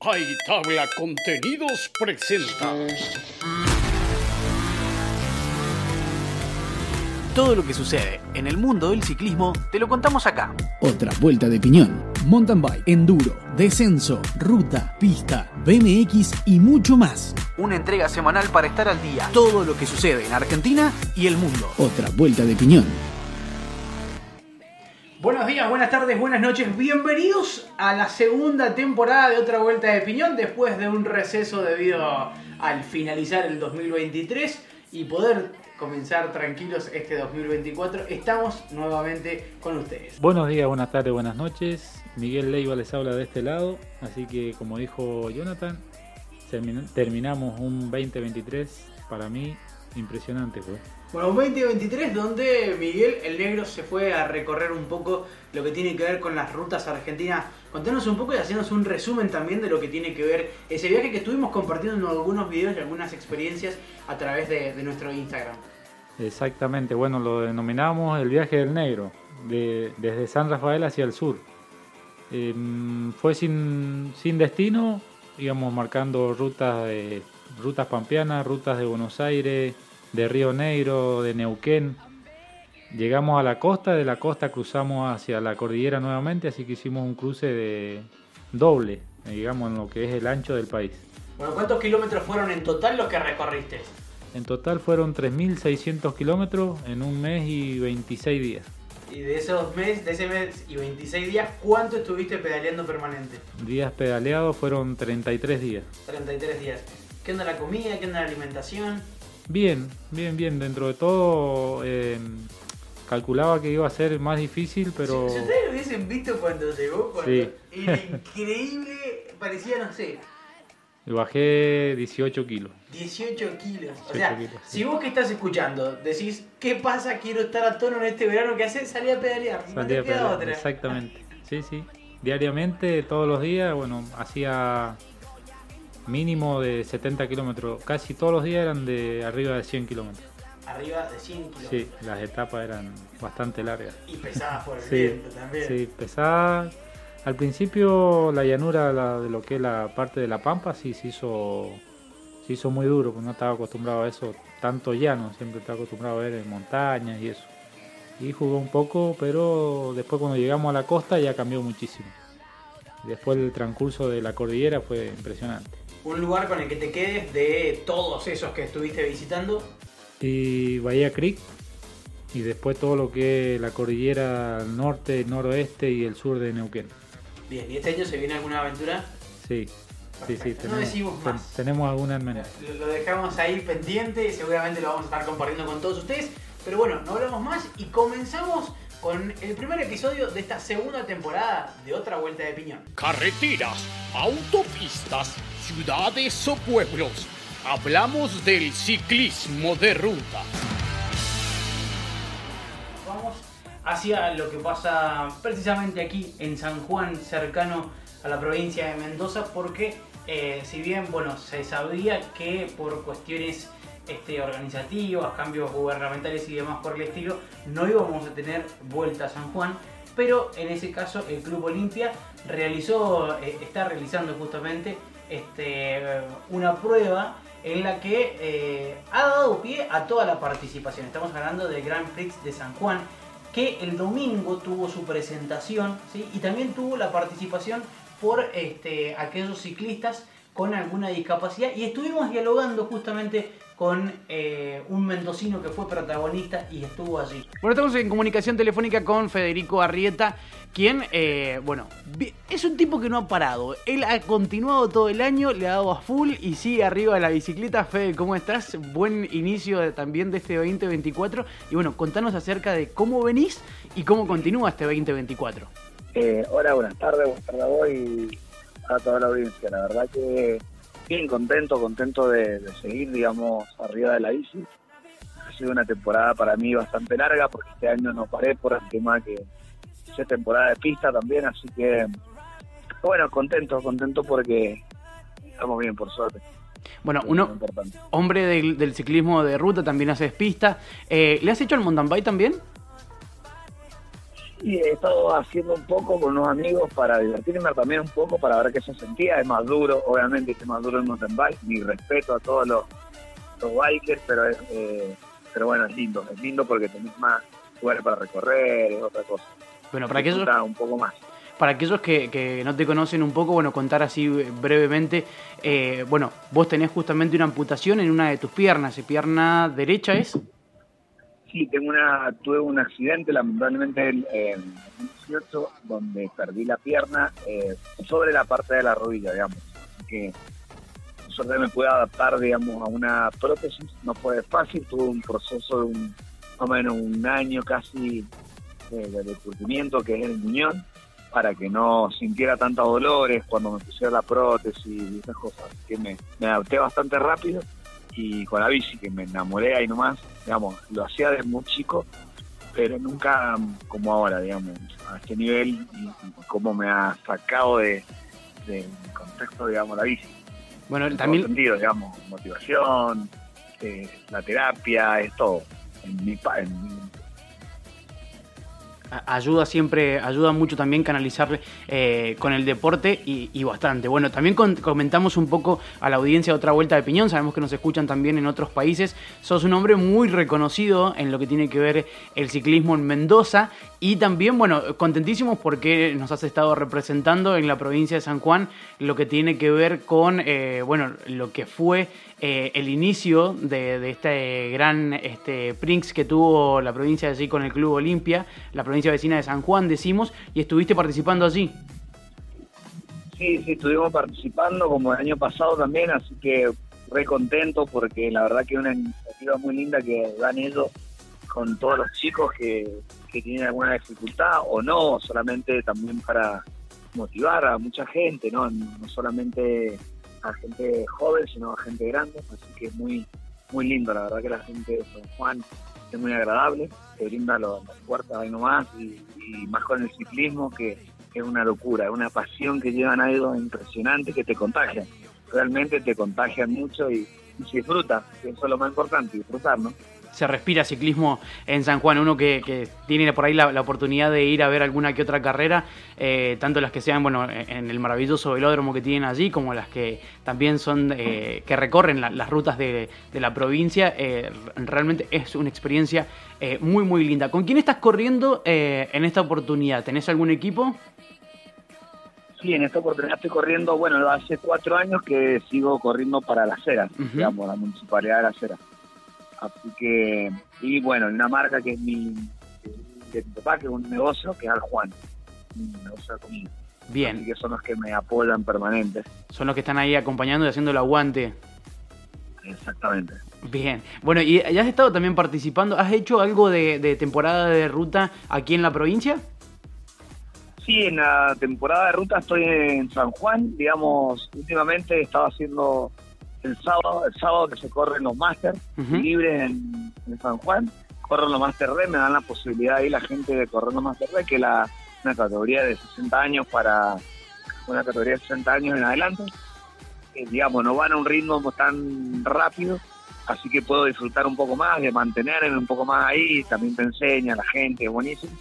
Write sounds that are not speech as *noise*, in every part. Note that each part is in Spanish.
Hay Tabla Contenidos presenta. Todo lo que sucede en el mundo del ciclismo te lo contamos acá. Otra vuelta de piñón. Mountain bike, enduro, descenso, ruta, pista, BMX y mucho más. Una entrega semanal para estar al día. Todo lo que sucede en Argentina y el mundo. Otra vuelta de piñón. Buenos días, buenas tardes, buenas noches. Bienvenidos a la segunda temporada de Otra Vuelta de Piñón después de un receso debido al finalizar el 2023 y poder comenzar tranquilos este 2024. Estamos nuevamente con ustedes. Buenos días, buenas tardes, buenas noches. Miguel Leiva les habla de este lado, así que como dijo Jonathan, terminamos un 2023 para mí impresionante. Pues. Bueno, un 2023 donde Miguel el Negro se fue a recorrer un poco lo que tiene que ver con las rutas argentinas. Contanos un poco y hacernos un resumen también de lo que tiene que ver ese viaje que estuvimos compartiendo en algunos videos y algunas experiencias a través de, nuestro Instagram. Exactamente, bueno, lo denominamos el viaje del negro, desde San Rafael hacia el sur. Em, fue sin, sin destino, íbamos marcando rutas de rutas pampeanas, rutas de Buenos Aires, de Río Negro, de Neuquén. Llegamos a la costa, de la costa cruzamos hacia la cordillera nuevamente, así que hicimos un cruce de doble, digamos, en lo que es el ancho del país. Bueno, ¿cuántos kilómetros fueron en total los que recorriste? En total fueron 3.600 kilómetros en un mes y 26 días. Y de esos meses, de ese mes y 26 días, ¿cuánto estuviste pedaleando permanente? Días pedaleados fueron 33 días. 33 días. ¿Qué onda la comida? ¿Qué onda la alimentación? Bien, bien, bien. Dentro de todo, eh, calculaba que iba a ser más difícil, pero. Si, ustedes lo hubiesen visto cuando llegó, cuando era increíble, parecía, no sé. Bajé 18 kilos. 18 kilos. o sea, si vos que estás escuchando decís, ¿qué pasa? Quiero estar a tono en este verano, ¿qué haces? Salí a pedalear. no te queda otra. Exactamente. Sí, sí. Diariamente, todos los días, bueno, hacía mínimo de 70 kilómetros. Casi todos los días eran de arriba de 100 kilómetros. Arriba de 100 kilómetros. Sí, las etapas eran bastante largas. Y pesadas por el viento también. Sí, pesadas. Al principio la llanura de lo que es la parte de la pampa sí se hizo, se hizo muy duro, porque no estaba acostumbrado a eso tanto llano, siempre estaba acostumbrado a ver en montañas y eso. Y jugó un poco, pero después cuando llegamos a la costa ya cambió muchísimo. Después el transcurso de la cordillera fue impresionante un lugar con el que te quedes de todos esos que estuviste visitando. Y Bahía Creek, y después todo lo que es la cordillera norte, noroeste y el sur de Neuquén. Bien, ¿y este año se viene alguna aventura? Sí, sí, sí. Tenemos, no decimos más. tenemos alguna en menos. Lo, dejamos ahí pendiente y seguramente lo vamos a estar compartiendo con todos ustedes. Pero bueno, no hablamos más y comenzamos con el primer episodio de esta segunda temporada de Otra Vuelta de Piñón. Carreteras, autopistas, ciudades o pueblos. Hablamos del ciclismo de ruta. Vamos hacia lo que pasa precisamente aquí en San Juan, cercano a la provincia de Mendoza, porque eh, si bien bueno, se sabía que por cuestiones este, organizativas, cambios gubernamentales y demás por el estilo, no íbamos a tener vuelta a San Juan, pero en ese caso el Club Olimpia realizó, eh, está realizando justamente este, una prueba en la que eh, ha dado pie a toda la participación. Estamos hablando del Grand Prix de San Juan, que el domingo tuvo su presentación y también tuvo la participación por este, aquellos ciclistas con alguna discapacidad y estuvimos dialogando justamente con eh, un mendocino que fue protagonista y estuvo allí. Bueno, estamos en comunicación telefónica con Federico Arrieta, quien, eh, bueno, es un tipo que no ha parado. Él ha continuado todo el año, le ha dado a full y sigue arriba de la bicicleta. Fede, ¿cómo estás? Buen inicio también de este 2024. Y bueno, contanos acerca de cómo venís y cómo continúa este 2024. Eh, hola, buenas tardes, buenas tardes a vos y a toda la audiencia. La verdad que bien contento, contento de, seguir, digamos, arriba de la bici. Ha sido una temporada para mí bastante larga porque este año no paré por el tema que es temporada de pista también, así que bueno, contento, contento porque estamos bien, por suerte. Bueno, uno, hombre del, ciclismo de ruta, también haces pista. Eh, ¿Le has hecho el mountain bike también? Y he estado haciendo un poco con unos amigos para divertirme también un poco, para ver qué se sentía. Es más duro, obviamente, es más duro el mountain bike. Mi respeto a todos los, los bikers, pero, es, eh, pero bueno, es lindo. Es lindo porque tenés más lugares para recorrer, es otra cosa. Bueno, para aquellos, Disfruta un poco más. para aquellos que, que no te conocen un poco, bueno, contar así brevemente. eh, bueno, vos tenés justamente una amputación en una de tus piernas. ¿Y pierna derecha es? Sí, tengo una, tuve un accidente lamentablemente en en 2018 donde perdí la pierna eh, sobre la parte de la rodilla, digamos. Así que suerte me pude adaptar, digamos, a una prótesis. No fue fácil, tuve un proceso de un, más o menos un año casi de, de, que es el muñón para que no sintiera tantos dolores cuando me pusiera la prótesis y esas cosas. Que me adapté bastante rápido y con la bici, que me enamoré ahí nomás, digamos, lo hacía desde muy chico, pero nunca mm, como ahora, digamos, a este nivel y, y cómo me ha sacado de, de contexto, digamos, la bici. Bueno, En todo también sentido, digamos, motivación, eh, la terapia, es todo. En mi, en ayuda siempre, ayuda mucho también canalizar eh, con el deporte y, bastante. Bueno, también comentamos un poco a la audiencia de otra vuelta de piñón, sabemos que nos escuchan también en otros países. Sos un hombre muy reconocido en lo que tiene que ver el ciclismo en Mendoza y también, bueno, contentísimos porque nos has estado representando en la provincia de San Juan lo que tiene que ver con, eh, bueno, lo que fue eh, el inicio de, este gran este, Prinx que tuvo la provincia de allí con el Club Olimpia, la provincia vecina de San Juan, decimos, y estuviste participando allí. Sí, sí, estuvimos participando como el año pasado también, así que re contento porque la verdad que es una iniciativa muy linda que dan ellos con todos los chicos que, que tienen alguna dificultad o no, solamente también para motivar a mucha gente, no, no solamente a gente joven, sino a gente grande, así que es muy, muy lindo, la verdad que la gente de San Juan es muy agradable, te brinda las puertas ahí nomás y, y más con el ciclismo que es una locura, es una pasión que llevan a ellos impresionante que te contagia. Realmente te contagian mucho y, y se disfruta, que eso es lo más importante, disfrutar, ¿no? Se respira ciclismo en San Juan, uno que, que tiene por ahí la, la oportunidad de ir a ver alguna que otra carrera, eh, tanto las que sean bueno en el maravilloso velódromo que tienen allí, como las que también son eh, que recorren la- las rutas de, de la provincia. eh, realmente es una experiencia eh, muy muy linda. ¿Con quién estás corriendo eh, en esta oportunidad? ¿Tenés algún equipo? Sí, en esta oportunidad estoy corriendo, bueno, hace cuatro años que sigo corriendo para la Cera, Ujú. digamos, la municipalidad de la Cera. Así que, y bueno, una marca que es mi, de mi papá, que es un negocio, que es Al Juan, un negocio de comida. Así Bien, que son los que me apoyan permanentes. son los que están ahí acompañando y haciendo el aguante. Exactamente. Bien, bueno, y has estado también participando, ¿has hecho algo de, de temporada de ruta aquí en la provincia? Sí, en la temporada de ruta estoy en San Juan, digamos, últimamente he estado haciendo el sábado, el sábado que se corren los Masters Ujú. libres en, en San Juan, corren los Master Red, me dan la posibilidad ahí la gente de correr los Master Red, que es la, una categoría de 60 años para una categoría de 60 años en adelante. Eh, digamos, no van a un ritmo tan rápido, así que puedo disfrutar un poco más, de mantenerme un poco más ahí, también te enseña la gente, es buenísimo.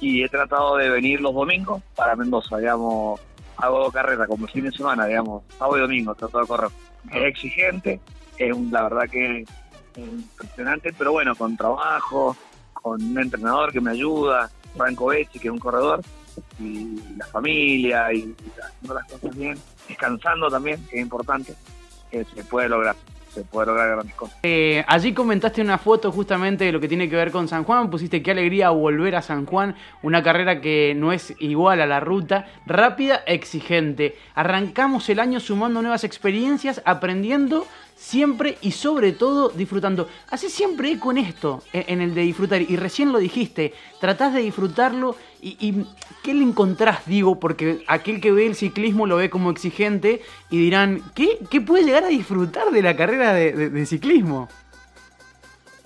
Y he tratado de venir los domingos para Mendoza, digamos, hago dos carreras como el fin de semana, digamos, sábado y domingo trato de correr. Es exigente, es un- la verdad que es impresionante, pero bueno, con trabajo, con un entrenador que me ayuda, Franco Becci, que es un corredor, y la familia, y, haciendo las cosas bien, descansando también, que es importante, que se puede lograr, se puede lograr grandes cosas. Eh, allí comentaste una foto justamente de lo que tiene que ver con San Juan, pusiste qué alegría volver a San Juan, una carrera que no es igual a la ruta, rápida, exigente. Arrancamos el año sumando nuevas experiencias, aprendiendo siempre y sobre todo disfrutando. Así siempre con esto, en el de disfrutar, y recién lo dijiste, tratás de disfrutarlo y, y ¿qué le encontrás? Digo, porque aquel que ve el ciclismo lo ve como exigente y dirán, ¿qué, qué puede llegar a disfrutar de la carrera de, ciclismo?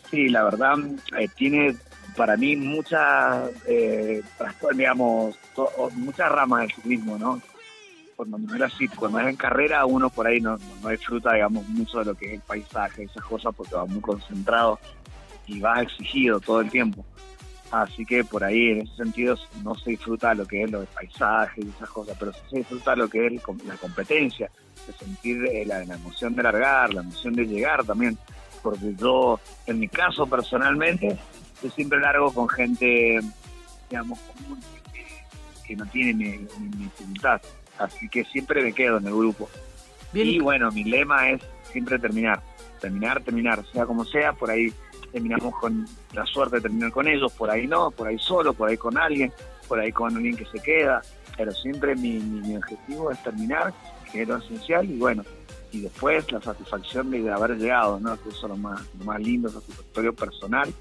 Sí, la verdad, eh, tiene para mí muchas, eh, digamos, muchas ramas del ciclismo, ¿no? Cuando no así, cuando es en carrera, uno por ahí no, no disfruta, digamos, mucho de lo que es el paisaje, esas cosas, porque va muy concentrado y vas exigido todo el tiempo. Así que por ahí, en ese sentido, no se disfruta lo que es lo de paisaje y esas cosas, pero sí se disfruta lo que es la competencia, de sentir eh, la, emoción de largar, la emoción de llegar también. Porque yo, en mi caso personalmente, yo siempre largo con gente, digamos, común, que, no tiene ni, dificultad. Así que siempre me quedo en el grupo. Y bueno, mi lema es siempre terminar, terminar, terminar, sea como sea, por ahí terminamos con la suerte de terminar con ellos, por ahí no, por ahí solo, por ahí con alguien, por ahí con alguien que se queda, pero siempre mi, mi, objetivo es terminar, que es lo esencial, y bueno, y después la satisfacción de haber llegado, ¿no? Que eso es lo más, lo más lindo, satisfactorio personal,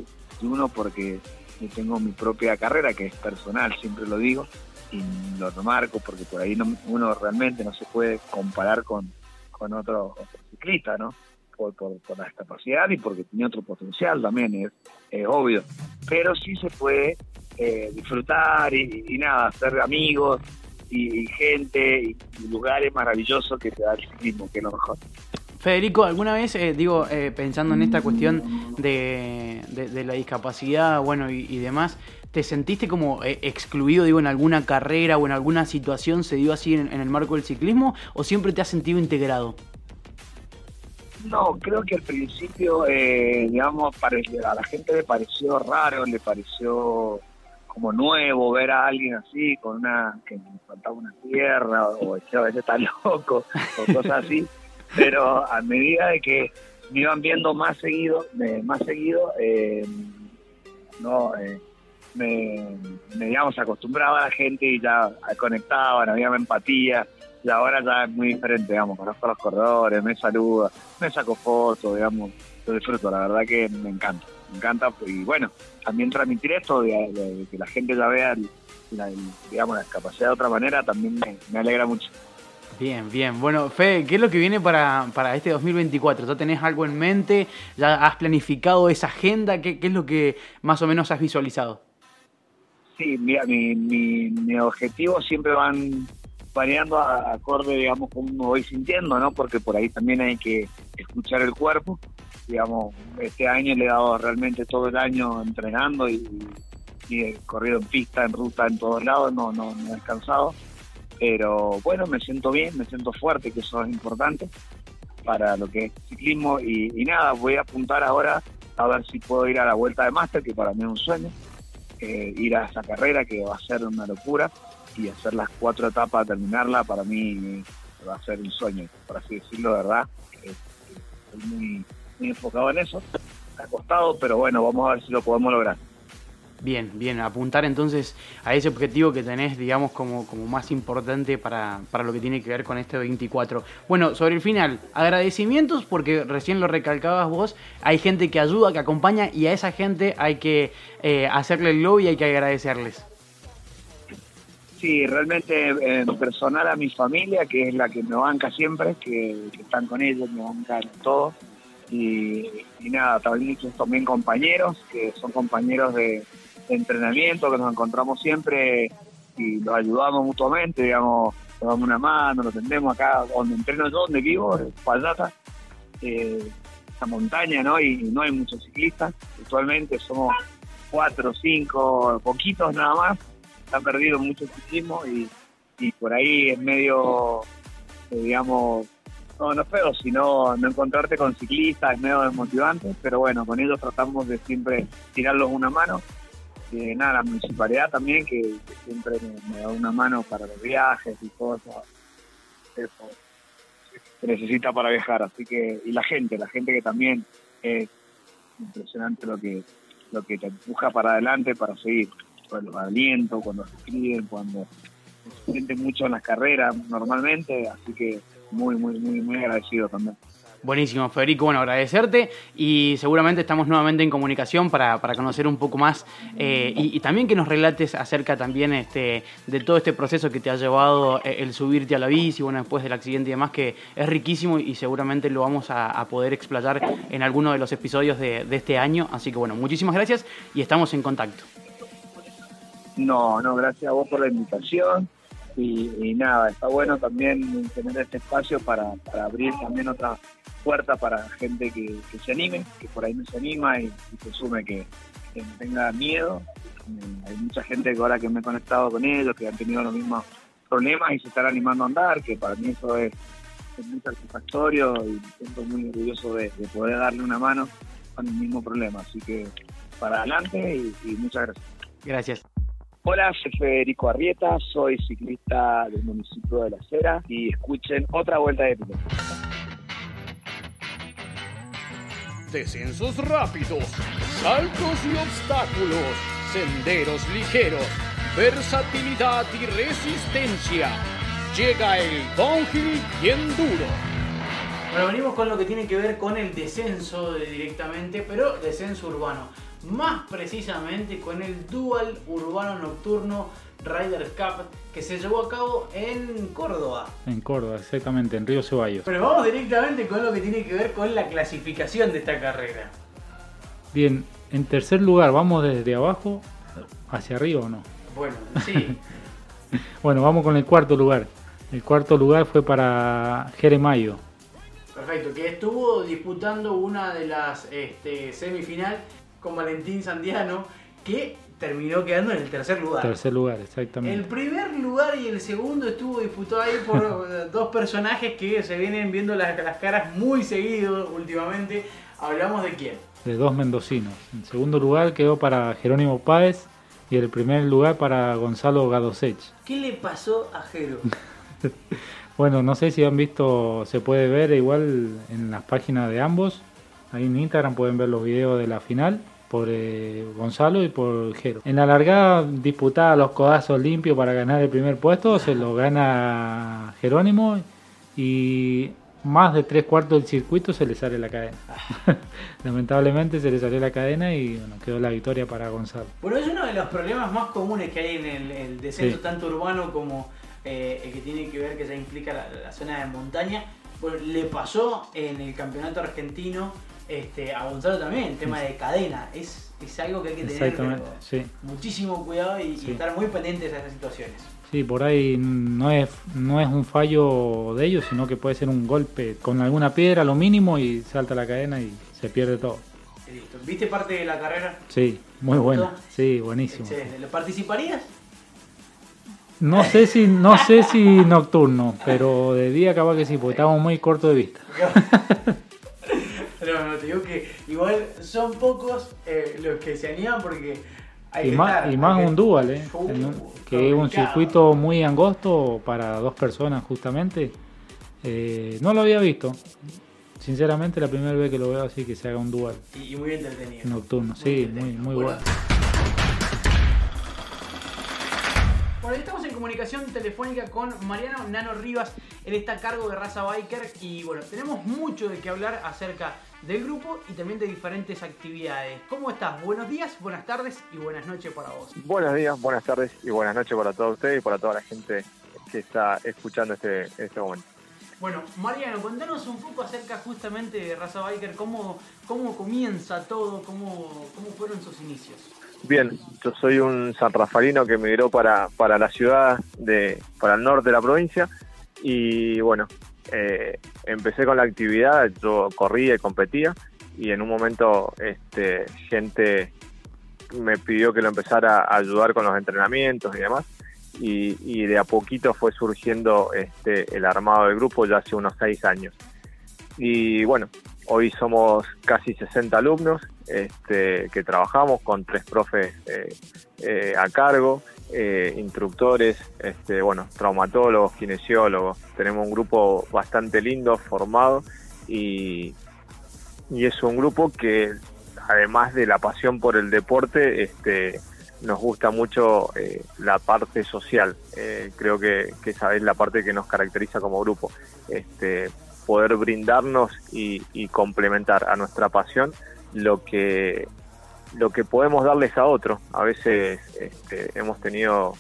y uno porque yo tengo mi propia carrera que es personal, siempre lo digo, y lo remarco porque por ahí no, uno realmente no se puede comparar con, con otro, otro ciclista, ¿no? por, por, la discapacidad y porque tiene otro potencial también, es, obvio. Pero sí se puede eh, disfrutar y, nada, hacer amigos y, gente y, lugares maravillosos que te da el ciclismo, que es lo mejor. Federico, ¿alguna vez, eh, digo, eh, pensando en esta cuestión de, de, la discapacidad, bueno, y, demás, ¿te sentiste como excluido, digo, en alguna carrera o en alguna situación se dio así en, en el marco del ciclismo o siempre te has sentido integrado? No, creo que al principio, eh, digamos, a la gente le pareció raro, le pareció como nuevo ver a alguien así, con una, que le faltaba una tierra, o a veces está loco, o cosas así. *laughs* Pero a medida de que me iban viendo más seguido, más seguido, eh, no, eh, me, me, digamos, acostumbraba a la gente y ya conectaban, había empatía y ahora ya es muy diferente, digamos, conozco los corredores, me saluda, me saco fotos, digamos, lo disfruto, la verdad que me encanta, me encanta, y bueno, también transmitir esto, de, que la gente ya vea, la, digamos, la capacidad de otra manera, también me, alegra mucho. Bien, bien. Bueno, Fe, ¿qué es lo que viene para, para este 2024? ¿Ya tenés algo en mente? ¿Ya has planificado esa agenda? ¿Qué, qué es lo que más o menos has visualizado? Sí, mira, mi, mi, mi objetivo siempre van variando a, acorde, digamos, como voy sintiendo, ¿no? Porque por ahí también hay que escuchar el cuerpo. Digamos, este año le he dado realmente todo el año entrenando y, he corrido en pista, en ruta, en todos lados, no, no, no he descansado. Pero bueno, me siento bien, me siento fuerte, que eso es importante para lo que es ciclismo. Y, nada, voy a apuntar ahora a ver si puedo ir a la vuelta de máster, que para mí es un sueño. Eh, ir a esa carrera que va a ser una locura y hacer las cuatro etapas, terminarla, para mí va a ser un sueño, por así decirlo, de verdad. Estoy muy, muy enfocado en eso. Ha costado, pero bueno, vamos a ver si lo podemos lograr. Bien, bien, apuntar entonces a ese objetivo que tenés, digamos, como, como más importante para, para, lo que tiene que ver con este 24. Bueno, sobre el final, agradecimientos, porque recién lo recalcabas vos, hay gente que ayuda, que acompaña, y a esa gente hay que eh, hacerle el lobby y hay que agradecerles sí, realmente en personal a mi familia, que es la que me banca siempre, que, están con ellos, me bancan todo. Y, nada, también también compañeros, que son compañeros de, entrenamiento, que nos encontramos siempre y los ayudamos mutuamente, digamos, nos damos una mano, nos tendemos acá donde entreno yo, donde vivo, Payata, eh, esa montaña, ¿no? Y no hay muchos ciclistas, actualmente somos cuatro, cinco, poquitos nada más, ha perdido mucho ciclismo y, por ahí es medio, eh, digamos, no, no feo, sino no encontrarte con ciclistas es medio desmotivante, pero bueno, con ellos tratamos de siempre tirarlos una mano. Eh, nada, la municipalidad también, que, siempre me, da una mano para los viajes y cosas. Eso se necesita para viajar, así que, y la gente, la gente que también es impresionante lo que, lo que te empuja para adelante para seguir los aliento, cuando se escriben, cuando se siente mucho en las carreras normalmente, así que muy, muy, muy, muy agradecido también. Buenísimo, Federico. Bueno, agradecerte y seguramente estamos nuevamente en comunicación para, conocer un poco más eh, y, también que nos relates acerca también este, de todo este proceso que te ha llevado eh, el subirte a la bici, bueno, después del accidente y demás, que es riquísimo y seguramente lo vamos a, poder explayar en alguno de los episodios de, de este año. Así que bueno, muchísimas gracias y estamos en contacto. No, no, gracias a vos por la invitación. Y, nada, está bueno también tener este espacio para, abrir también otra puerta para gente que, se anime, que por ahí no se anima y, que sume que, no tenga miedo, Eh, hay mucha gente que ahora que me he conectado con ellos, que han tenido los mismos problemas y se están animando a andar, que para mí eso es, muy satisfactorio y me siento muy orgulloso de, poder darle una mano con el mismo problema. Así que para adelante y, muchas gracias. Gracias. Hola, soy Federico Arrieta, soy ciclista del municipio de La Cera y escuchen otra vuelta de piloto. Descensos rápidos, saltos y obstáculos, senderos ligeros, versatilidad y resistencia. Llega el downhill bien duro. Bueno, venimos con lo que tiene que ver con el descenso directamente, pero descenso urbano. Más precisamente con el Dual Urbano Nocturno Riders Cup que se llevó a cabo en Córdoba. En Córdoba, exactamente, en Río Ceballos. Pero vamos directamente con lo que tiene que ver con la clasificación de esta carrera. Bien, en tercer lugar, ¿vamos desde abajo hacia arriba o no? Bueno, sí. *laughs* bueno, vamos con el cuarto lugar. El cuarto lugar fue para Jeremayo. Perfecto, que estuvo disputando una de las este, semifinal con Valentín Sandiano, que terminó quedando en el tercer lugar. Tercer lugar, exactamente. El primer lugar y el segundo estuvo disputado ahí por *laughs* dos personajes que se vienen viendo las, las caras muy seguido últimamente. ¿Hablamos de quién? De dos mendocinos. En segundo lugar quedó para Jerónimo Páez y el primer lugar para Gonzalo Gadosech. ¿Qué le pasó a Jero? *laughs* bueno, no sé si han visto, se puede ver igual en las páginas de ambos. Ahí en Instagram pueden ver los videos de la final por eh, Gonzalo y por Jero. En la largada disputada los codazos limpios para ganar el primer puesto, se lo gana Jerónimo y más de tres cuartos del circuito se le sale la cadena. *laughs* Lamentablemente se le salió la cadena y bueno, quedó la victoria para Gonzalo. Bueno, es uno de los problemas más comunes que hay en el, descenso, tanto urbano como eh, el que tiene que ver que ya implica la, zona de montaña. Bueno, le pasó en el campeonato argentino este, a Gonzalo también, el tema de cadena. Es, es algo que hay que tener muchísimo cuidado y, y estar muy pendientes de esas situaciones. Sí, por ahí no es, no es un fallo de ellos, sino que puede ser un golpe con alguna piedra, lo mínimo, y salta la cadena y se pierde todo. Listo. ¿Viste parte de la carrera? Sí, muy buena. Sí, buenísimo. ¿Lo participarías? No sé si, no sé si *laughs* nocturno, pero de día acaba que sí, porque estábamos muy cortos de vista. *laughs* no, no, te digo que igual son pocos eh, los que se animan porque y, más, y más un dual, ¿eh? que es un circuito muy angosto para dos personas justamente. Eh, no lo había visto. Sinceramente la primera vez que lo veo así que se haga un dual. Y, muy entretenido. Nocturno, sí, muy, muy bueno. Bueno, estamos en comunicación telefónica con Mariano Nano Rivas. Él está a cargo de Raza Biker y bueno, tenemos mucho de qué hablar acerca del grupo y también de diferentes actividades. ¿Cómo estás? Buenos días, buenas tardes y buenas noches para vos. Buenos días, buenas tardes y buenas noches para todos ustedes y para toda la gente que está escuchando este, este momento. Bueno, Mariano, contanos un poco acerca justamente de Raza Biker, cómo, cómo comienza todo, cómo, cómo fueron sus inicios. Bien, yo soy un San Rafaelino que emigró para, para la ciudad, de, para el norte de la provincia y bueno, eh, empecé con la actividad, yo corría y competía y en un momento este, gente me pidió que lo empezara a ayudar con los entrenamientos y demás y, de a poquito fue surgiendo este, el armado del grupo ya hace unos seis años. Y bueno, hoy somos casi 60 alumnos este, que trabajamos con tres profes eh, eh, a cargo, eh, instructores, este, bueno, traumatólogos, kinesiólogos. Tenemos un grupo bastante lindo, formado y, y es un grupo que además de la pasión por el deporte, este, nos gusta mucho la parte social. creo que, que, esa es la parte que nos caracteriza como grupo. Este, poder brindarnos y, y complementar a nuestra pasión lo que lo que podemos darles a otros. A veces este, hemos tenido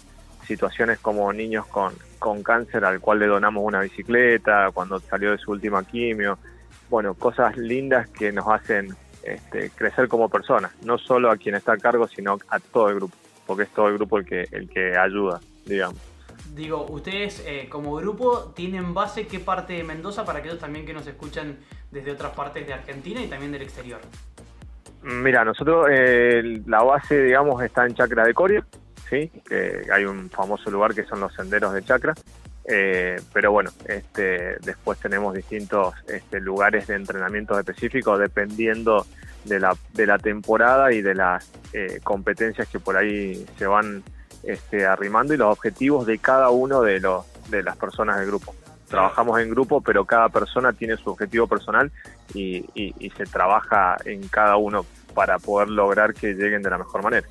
situaciones como niños con, con cáncer al cual le donamos una bicicleta cuando salió de su última quimio. Bueno, cosas lindas que nos hacen este, crecer como personas, no solo a quien está a cargo, sino a todo el grupo, porque es todo el grupo el que, el que ayuda, digamos. Digo, ustedes eh, como grupo tienen base qué parte de Mendoza para aquellos también que nos escuchan desde otras partes de Argentina y también del exterior. Mira, nosotros eh, la base, digamos, está en Chacra de Coria, ¿sí? que hay un famoso lugar que son los senderos de Chacra. Eh, pero bueno, este, después tenemos distintos este, lugares de entrenamiento específicos dependiendo de la, de la temporada y de las eh, competencias que por ahí se van este, arrimando y los objetivos de cada uno de, los, de las personas del grupo. Trabajamos en grupo, pero cada persona tiene su objetivo personal y, y, se trabaja en cada uno para poder lograr que lleguen de la mejor manera.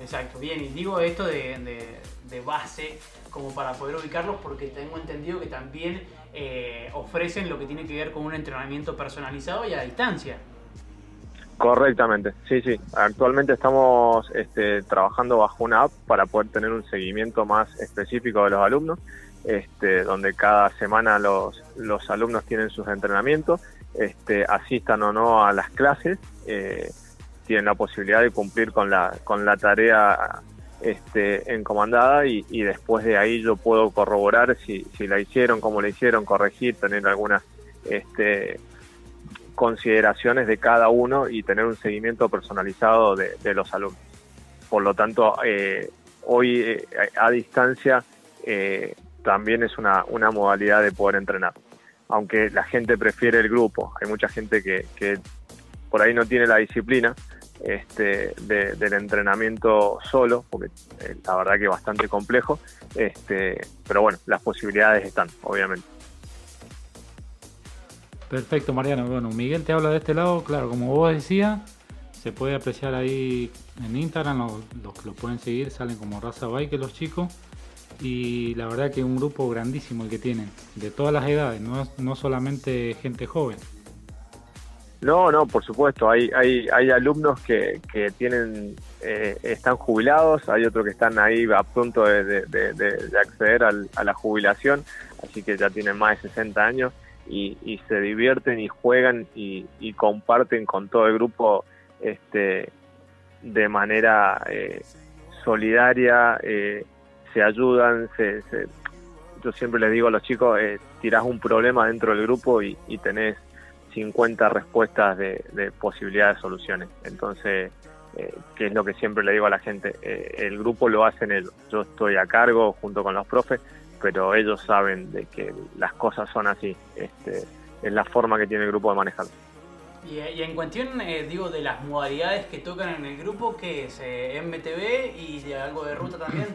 Exacto, bien, y digo esto de, de base como para poder ubicarlos porque tengo entendido que también eh, ofrecen lo que tiene que ver con un entrenamiento personalizado y a distancia. Correctamente, sí, sí. Actualmente estamos este, trabajando bajo una app para poder tener un seguimiento más específico de los alumnos, este, donde cada semana los, los alumnos tienen sus entrenamientos, este, asistan o no a las clases, eh, tienen la posibilidad de cumplir con la, con la tarea este, encomendada y, después de ahí yo puedo corroborar si, si la hicieron, cómo la hicieron, corregir, tener algunas este, consideraciones de cada uno y tener un seguimiento personalizado de, los alumnos. Por lo tanto, eh, hoy eh, a distancia también es una, una modalidad de poder entrenar. Aunque la gente prefiere el grupo, hay mucha gente que, por ahí no tiene la disciplina, este, del entrenamiento solo, porque eh, la verdad que es bastante complejo, este, pero bueno, las posibilidades están, obviamente. Perfecto, Mariano. Bueno, Miguel te habla de este lado, claro, como vos decías, se puede apreciar ahí en Instagram, los, que lo pueden seguir salen como Raza Bike los chicos. Y la verdad que un grupo grandísimo el que tienen, de todas las edades, no, no solamente gente joven. No, no, por supuesto. Hay, hay, hay alumnos que, que tienen, eh, están jubilados, hay otros que están ahí a punto de, acceder a la jubilación, así que ya tienen más de 60 años y, se divierten y juegan y, comparten con todo el grupo este, de manera eh, solidaria, eh, se ayudan, se, yo siempre les digo a los chicos, eh, tirás un problema dentro del grupo y, y tenés 50 respuestas de, posibilidades de soluciones. Entonces, eh, ¿qué es lo que siempre le digo a la gente? Eh, el grupo lo hacen ellos. Yo estoy a cargo junto con los profes, pero ellos saben de que las cosas son así. Este, es la forma que tiene el grupo de manejarlo. Y, en cuestión, eh, digo, de las modalidades que tocan en el grupo, que es MTV y algo de ruta también.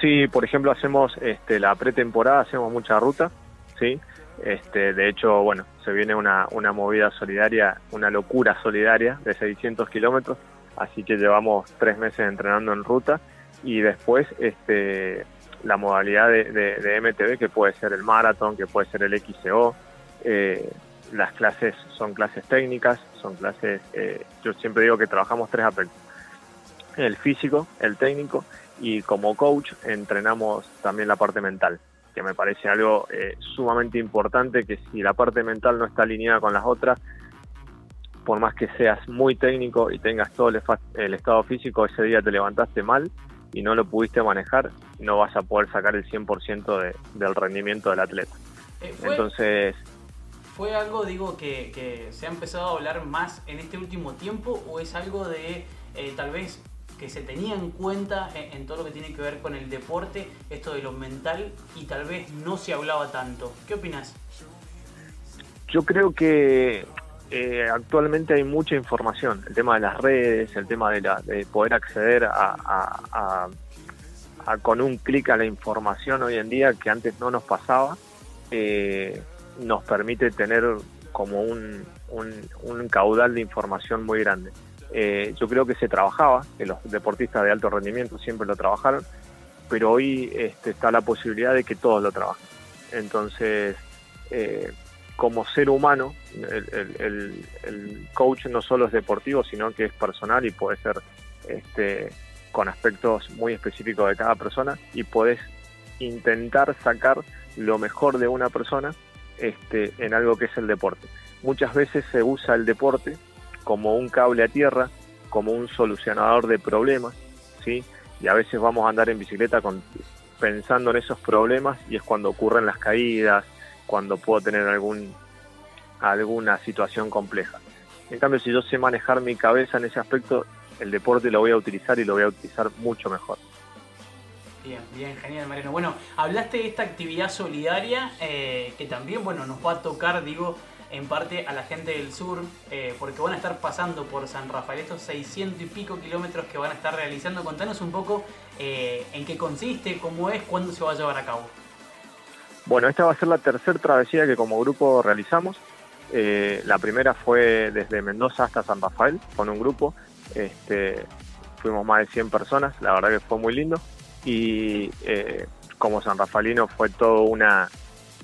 Sí, por ejemplo, hacemos este, la pretemporada, hacemos mucha ruta, ¿sí? Este, de hecho, bueno, se viene una, una movida solidaria, una locura solidaria de 600 kilómetros, así que llevamos tres meses entrenando en ruta y después este, la modalidad de, MTV que puede ser el maratón, que puede ser el XCO. Eh, las clases son clases técnicas, son clases, eh, yo siempre digo que trabajamos tres aspectos, el físico, el técnico y como coach entrenamos también la parte mental que me parece algo eh, sumamente importante, que si la parte mental no está alineada con las otras, por más que seas muy técnico y tengas todo el, estado físico, ese día te levantaste mal y no lo pudiste manejar, no vas a poder sacar el 100% del rendimiento del atleta. Eh, Entonces... ¿Fue algo, digo, que, se ha empezado a hablar más en este último tiempo o es algo de eh, tal vez que se tenía en cuenta en, todo lo que tiene que ver con el deporte, esto de lo mental, y tal vez no se hablaba tanto. ¿Qué opinas? Yo creo que eh, actualmente hay mucha información, el tema de las redes, el tema de, la, de poder acceder a, con un clic a la información hoy en día que antes no nos pasaba, eh, nos permite tener como un, un caudal de información muy grande. Eh, yo creo que se trabajaba, que los deportistas de alto rendimiento siempre lo trabajaron, pero hoy este, está la posibilidad de que todos lo trabajen. Entonces, eh, como ser humano, el, coach no solo es deportivo, sino que es personal y puede ser este, con aspectos muy específicos de cada persona y puedes intentar sacar lo mejor de una persona este, en algo que es el deporte. Muchas veces se usa el deporte como un cable a tierra, como un solucionador de problemas, ¿sí? Y a veces vamos a andar en bicicleta pensando en esos problemas y es cuando ocurren las caídas, cuando puedo tener algún, alguna situación compleja. En cambio, si yo sé manejar mi cabeza en ese aspecto, el deporte lo voy a utilizar y lo voy a utilizar mucho mejor. Bien, bien, genial, Mariano. Bueno, hablaste de esta actividad solidaria eh, que también, bueno, nos va a tocar, digo, en parte a la gente del sur, eh, porque van a estar pasando por San Rafael estos 600 y pico kilómetros que van a estar realizando. Contanos un poco eh, en qué consiste, cómo es, cuándo se va a llevar a cabo. Bueno, esta va a ser la tercera travesía que como grupo realizamos. Eh, la primera fue desde Mendoza hasta San Rafael con un grupo. Este, fuimos más de 100 personas, la verdad que fue muy lindo. Y como San Rafaelino fue todo una,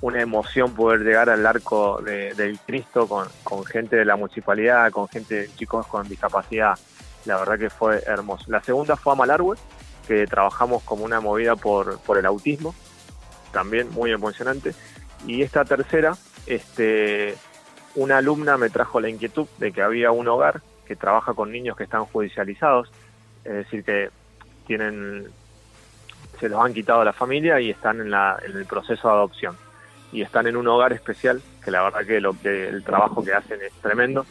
una emoción poder llegar al arco del Cristo con, gente de la municipalidad, con gente, chicos con discapacidad. La verdad que fue hermoso. La segunda fue a Malargüe, que trabajamos como una movida por, por el autismo, también muy emocionante. Y esta tercera, este, una alumna me trajo la inquietud de que había un hogar que trabaja con niños que están judicializados, es decir, que tienen se los han quitado a la familia y están en, la, en el proceso de adopción y están en un hogar especial, que la verdad que, el trabajo que hacen es tremendo.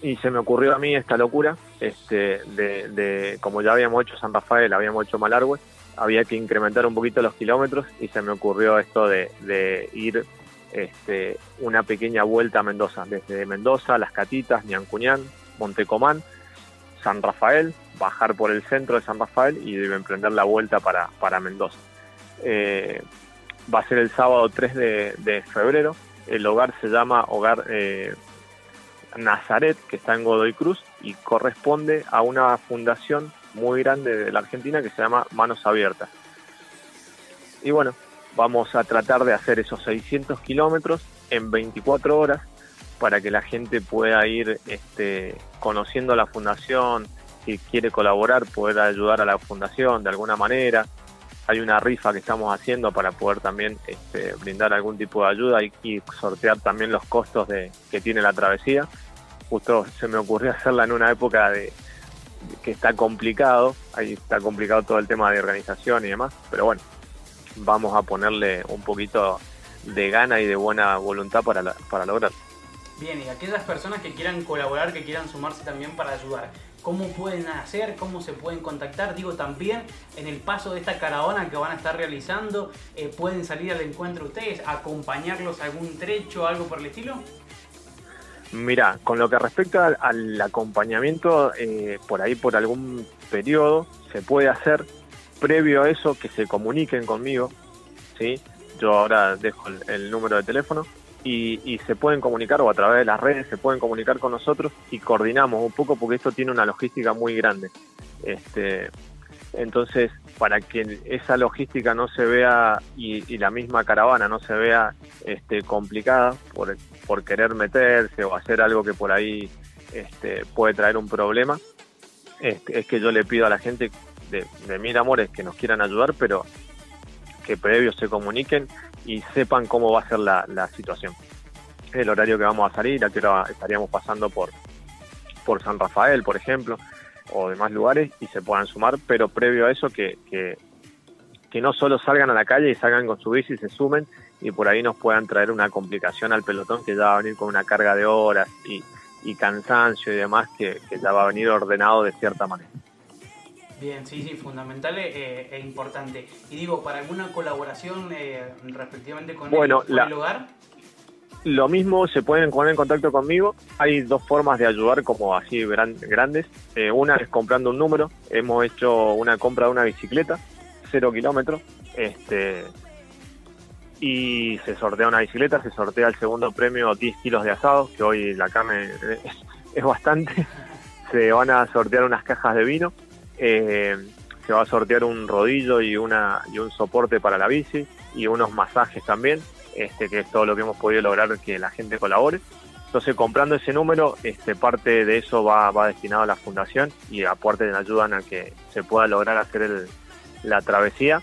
Y se me ocurrió a mí esta locura, este, de, como ya habíamos hecho San Rafael, habíamos hecho Malargüe, había que incrementar un poquito los kilómetros y se me ocurrió esto de, ir este, una pequeña vuelta a Mendoza, desde Mendoza, Las Catitas, Niancuñán, Montecomán, San Rafael, bajar por el centro de San Rafael y emprender la vuelta para, para Mendoza. Eh, va a ser el sábado 3 de, febrero. El hogar se llama Hogar eh, Nazaret, que está en Godoy Cruz, y corresponde a una fundación muy grande de la Argentina que se llama Manos Abiertas. Y bueno, vamos a tratar de hacer esos 600 kilómetros en 24 horas para que la gente pueda ir este, conociendo la fundación, si quiere colaborar, pueda ayudar a la fundación de alguna manera hay una rifa que estamos haciendo para poder también este, brindar algún tipo de ayuda y, sortear también los costos de, que tiene la travesía. Justo se me ocurrió hacerla en una época de, que está complicado, ahí está complicado todo el tema de organización y demás, pero bueno, vamos a ponerle un poquito de gana y de buena voluntad para, para lograrlo. Bien, y aquellas personas que quieran colaborar, que quieran sumarse también para ayudar, cómo pueden hacer, cómo se pueden contactar. Digo, también en el paso de esta caravana que van a estar realizando, eh, pueden salir al encuentro ustedes, acompañarlos a algún trecho, algo por el estilo. Mira, con lo que respecta al, acompañamiento, eh, por ahí por algún periodo se puede hacer previo a eso que se comuniquen conmigo, ¿sí? Yo ahora dejo el número de teléfono y, se pueden comunicar o a través de las redes se pueden comunicar con nosotros y coordinamos un poco porque esto tiene una logística muy grande. Este, entonces, para que esa logística no se vea y, la misma caravana no se vea este, complicada por, por, querer meterse o hacer algo que por ahí este, puede traer un problema, este, es que yo le pido a la gente de, de Mil Amores que nos quieran ayudar, pero que previo se comuniquen y sepan cómo va a ser la, situación. El horario que vamos a salir, a qué estaríamos pasando por, por San Rafael, por ejemplo, o demás lugares y se puedan sumar, pero previo a eso que, que, no solo salgan a la calle y salgan con su bici y se sumen y por ahí nos puedan traer una complicación al pelotón que ya va a venir con una carga de horas y, y cansancio y demás que, que ya va a venir ordenado de cierta manera. Bien, sí, sí, fundamental e, e importante. Y digo, ¿para alguna colaboración eh, respectivamente con, el, hogar? Lo mismo, se pueden poner en contacto conmigo. Hay dos formas de ayudar como así grandes. Eh, una es comprando un número. Hemos hecho una compra de una bicicleta, cero kilómetros. Este, y se sortea una bicicleta, se sortea el segundo premio 10 kilos de asado, que hoy la carne *laughs* es bastante. Se van a sortear unas cajas de vino eh, se va a sortear un rodillo y, una, y un soporte para la bici y unos masajes también, este, que es todo lo que hemos podido lograr que la gente colabore. Entonces, comprando ese número, este, parte de eso va, destinado a la fundación y aparte ayudan a que se pueda lograr hacer la travesía.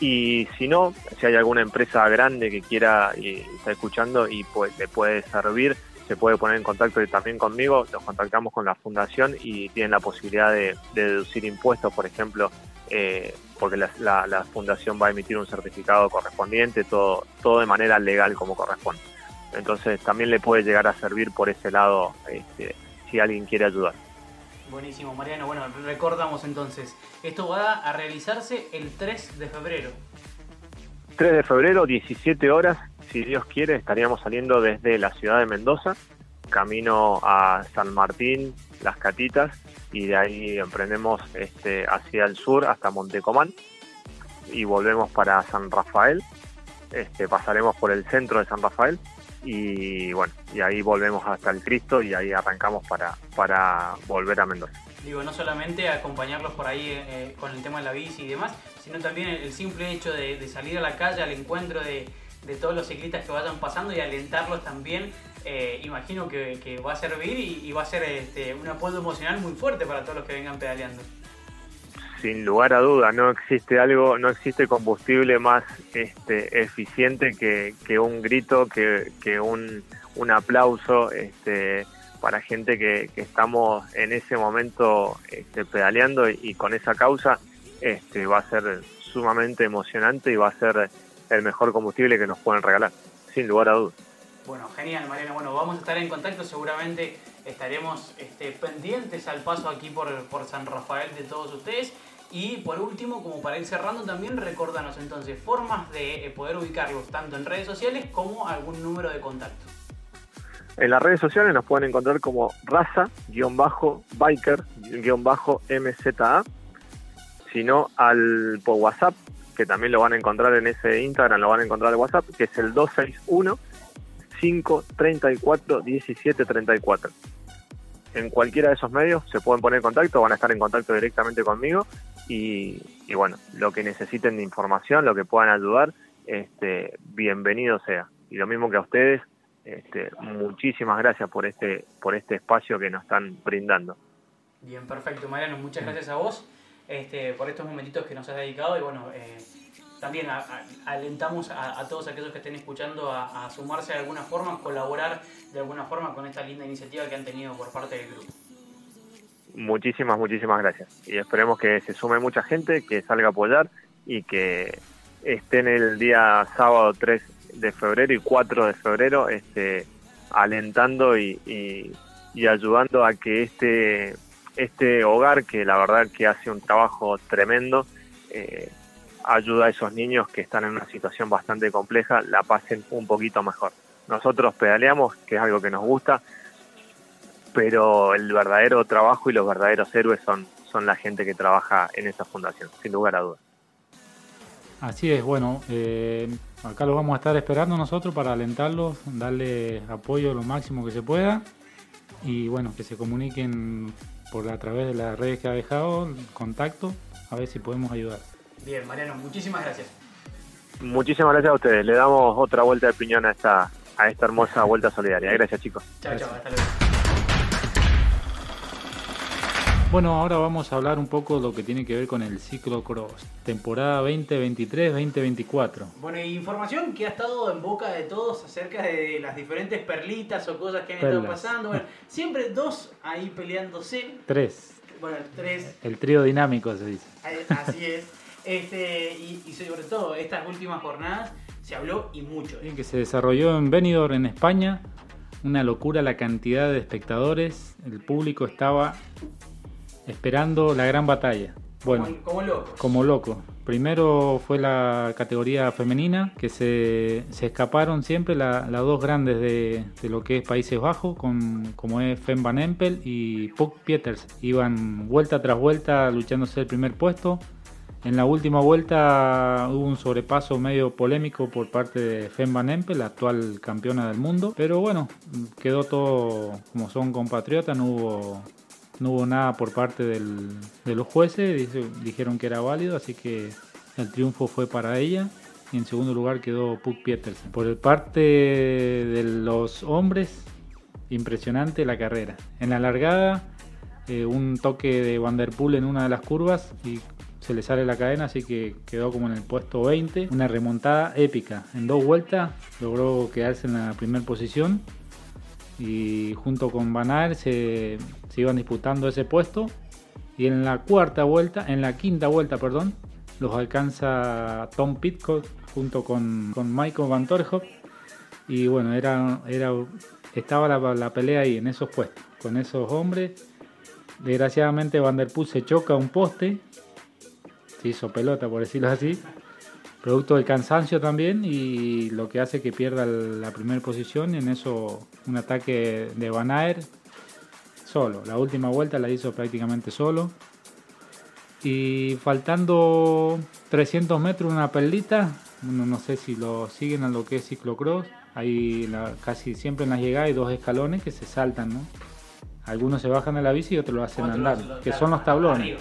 Y si no, si hay alguna empresa grande que quiera y está escuchando y pues, le puede servir, se puede poner en contacto también conmigo, nos contactamos con la fundación y tienen la posibilidad de, deducir impuestos, por ejemplo, eh, porque la, fundación va a emitir un certificado correspondiente, todo, todo de manera legal como corresponde. Entonces también le puede llegar a servir por ese lado este, si alguien quiere ayudar. Buenísimo, Mariano. Bueno, recordamos entonces, esto va a realizarse el 3 de febrero. 3 de febrero, 17 horas, si Dios quiere, estaríamos saliendo desde la ciudad de Mendoza, camino a San Martín, Las Catitas, y de ahí emprendemos este, hacia el sur hasta Montecomán y volvemos para San Rafael. Este, pasaremos por el centro de San Rafael y bueno, y ahí volvemos hasta el Cristo y ahí arrancamos para, para volver a Mendoza. Digo, no solamente acompañarlos por ahí eh, con el tema de la bici y demás, sino también el, simple hecho de, salir a la calle al encuentro de, todos los ciclistas que vayan pasando y alentarlos también, eh, imagino que, va a servir y, va a ser este, un apoyo emocional muy fuerte para todos los que vengan pedaleando. Sin lugar a duda, no existe algo, no existe combustible más este, eficiente que, un grito, que, un, aplauso este, para gente que, estamos en ese momento este, pedaleando y, con esa causa este, va a ser sumamente emocionante y va a ser el mejor combustible que nos pueden regalar, sin lugar a dudas. Bueno, genial, Mariana. Bueno, vamos a estar en contacto. Seguramente estaremos este, pendientes al paso aquí por, por San Rafael de todos ustedes. Y por último, como para ir cerrando también, recordanos entonces formas de eh, poder ubicarlos tanto en redes sociales como algún número de contacto. En las redes sociales nos pueden encontrar como raza-biker-mza, sino al por WhatsApp, que también lo van a encontrar en ese Instagram, lo van a encontrar en WhatsApp, que es el 261 534 1734 en cualquiera de esos medios se pueden poner en contacto, van a estar en contacto directamente conmigo y, bueno, lo que necesiten de información, lo que puedan ayudar, este, bienvenido sea. Y lo mismo que a ustedes, este, muchísimas gracias por este, por este espacio que nos están brindando. Bien, perfecto, Mariano, muchas gracias a vos este, por estos momentitos que nos has dedicado y bueno, eh, también alentamos a, todos aquellos que estén escuchando a, sumarse de alguna forma, colaborar de alguna forma con esta linda iniciativa que han tenido por parte del grupo. Muchísimas, muchísimas gracias. Y esperemos que se sume mucha gente, que salga a apoyar y que estén el día sábado 3 de febrero y 4 de febrero este, alentando y, ayudando a que este, este hogar, que la verdad que hace un trabajo tremendo, eh, ayuda a esos niños que están en una situación bastante compleja, la pasen un poquito mejor. Nosotros pedaleamos, que es algo que nos gusta, pero el verdadero trabajo y los verdaderos héroes son, son la gente que trabaja en esa fundación, sin lugar a dudas. Así es, bueno, eh, acá los vamos a estar esperando nosotros para alentarlos, darle apoyo lo máximo que se pueda y bueno, que se comuniquen por a través de las redes que ha dejado, contacto, a ver si podemos ayudar. Bien, Mariano, muchísimas gracias. Muchísimas gracias a ustedes. Le damos otra vuelta de piñón a esta, a esta hermosa vuelta solidaria. Gracias, chicos. Chao, chao, hasta luego. Bueno, ahora vamos a hablar un poco de lo que tiene que ver con el ciclo cross, temporada 2023-2024. Bueno, información que ha estado en boca de todos acerca de las diferentes perlitas o cosas que han estado pasando. Bueno, *laughs* siempre dos ahí peleándose. Tres. Bueno, tres. El trío dinámico se dice. Así es. Este, y, sobre todo, estas últimas jornadas se habló y mucho. que se desarrolló en Benidorm, en España. Una locura la cantidad de espectadores. El público estaba esperando la gran batalla. Bueno, como, loco. Como loco. Primero fue la categoría femenina, que se, escaparon siempre las dos grandes de, lo que es Países Bajos, con, como es Fem Van Empel y Puck Pieters. Iban vuelta tras vuelta luchándose el primer puesto. En la última vuelta hubo un sobrepaso medio polémico por parte de Fem Van Empel, la actual campeona del mundo. Pero bueno, quedó todo como son compatriotas, no hubo, no hubo nada por parte de los jueces, dijeron que era válido, así que el triunfo fue para ella. Y en segundo lugar quedó Puck Pietersen. Por parte de los hombres, impresionante la carrera. En la largada, eh, un toque de Vanderpool en una de las curvas y se le sale la cadena, así que quedó como en el puesto 20. Una remontada épica. En dos vueltas logró quedarse en la primera posición y junto con Van se, se, iban disputando ese puesto. Y en la cuarta vuelta, en la quinta vuelta, perdón, los alcanza Tom Pitcock junto con, con Michael Van Torhoff Y bueno, era, era, estaba la, la pelea ahí, en esos puestos, con esos hombres. Desgraciadamente Van der Poel se choca un poste, se hizo pelota por decirlo así, producto del cansancio también y lo que hace que pierda la primera posición y en eso un ataque de Van solo. La última vuelta la hizo prácticamente solo. Y faltando 300 metros una perlita, no sé si lo siguen a lo que es ciclocross, hay casi siempre en la llegada hay dos escalones que se saltan, ¿no? Algunos se bajan a la bici y otros lo hacen andar, que son los tablones.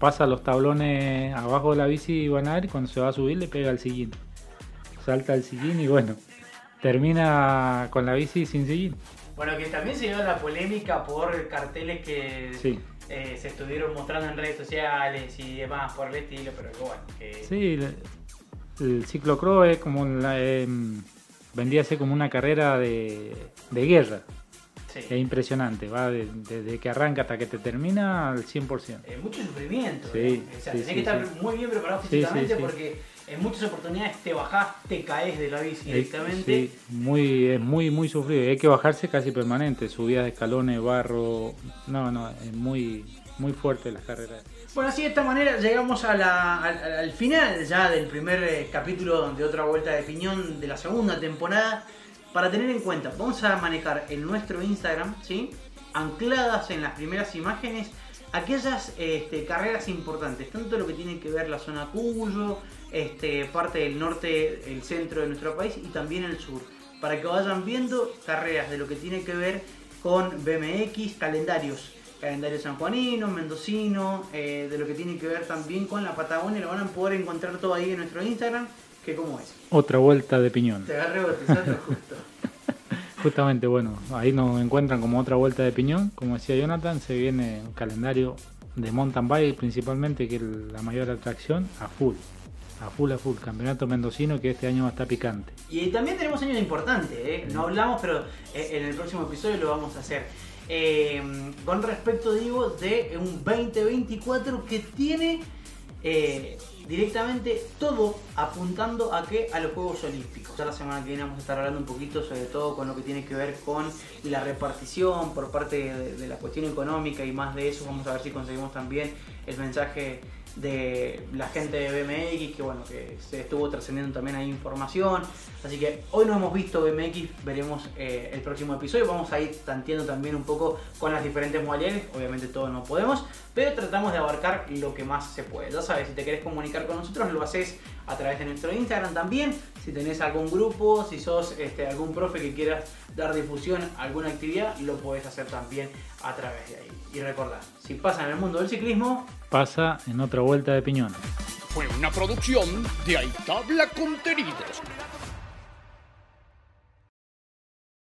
Pasa los tablones abajo de la bici y van a ver, cuando se va a subir le pega el sillín. Salta el sillín y bueno, termina con la bici sin sillín. Bueno, que también se dio la polémica por carteles que eh, se estuvieron mostrando en redes sociales y demás por el estilo, pero que bueno. Que... Sí, el, ciclocross es como la, eh, vendría a ser como una carrera de, guerra. Es impresionante, va desde que arranca hasta que te termina al 100%. Es mucho sufrimiento. Sí, o sea, tenés que estar muy bien preparado físicamente porque en muchas oportunidades te bajás, te caes de la bici directamente. Sí, muy, es muy, muy sufrido. Hay que bajarse casi permanente, subidas de escalones, barro. No, no, es muy, muy fuerte la carrera. Bueno, así de esta manera llegamos al, final ya del primer eh, capítulo de otra vuelta de piñón de la segunda temporada. Para tener en cuenta, vamos a manejar en nuestro Instagram, ¿sí? ancladas en las primeras imágenes, aquellas este, carreras importantes, tanto lo que tiene que ver la zona Cuyo, este, parte del norte, el centro de nuestro país y también el sur, para que vayan viendo carreras de lo que tiene que ver con BMX, calendarios, calendario sanjuanino, mendocino, eh, de lo que tiene que ver también con la Patagonia, lo van a poder encontrar todo ahí en nuestro Instagram, que como es. Otra vuelta de piñón. Te agarré justo. *laughs* Justamente, bueno, ahí nos encuentran como otra vuelta de piñón, como decía Jonathan, se viene un calendario de mountain bike principalmente, que es la mayor atracción, a full a full a full, campeonato mendocino que este año va a estar picante. Y también tenemos años importantes, ¿eh? no hablamos, pero eh, en el próximo episodio lo vamos a hacer. Eh, con respecto, digo, de un 2024 que tiene directamente todo apuntando a que a los Juegos Olímpicos. Ya la semana que viene vamos a estar hablando un poquito sobre todo con lo que tiene que ver con la repartición por parte de la cuestión económica y más de eso. Vamos a ver si conseguimos también el mensaje de la gente de BMX, que bueno, que se estuvo trascendiendo también ahí información. Así que hoy no hemos visto BMX, veremos eh, el próximo episodio. Vamos a ir tanteando también un poco con las diferentes modalidades. Obviamente todo no podemos, pero tratamos de abarcar lo que más se puede. Ya sabes, si te querés comunicar con nosotros, lo haces a través de nuestro Instagram también. Si tenés algún grupo, si sos este, algún profe que quieras dar difusión a alguna actividad, lo podés hacer también a través de ahí. Y recordad, si pasa en el mundo del ciclismo, pasa en otra vuelta de piñón. Fue una producción de Aitabla Contenidos.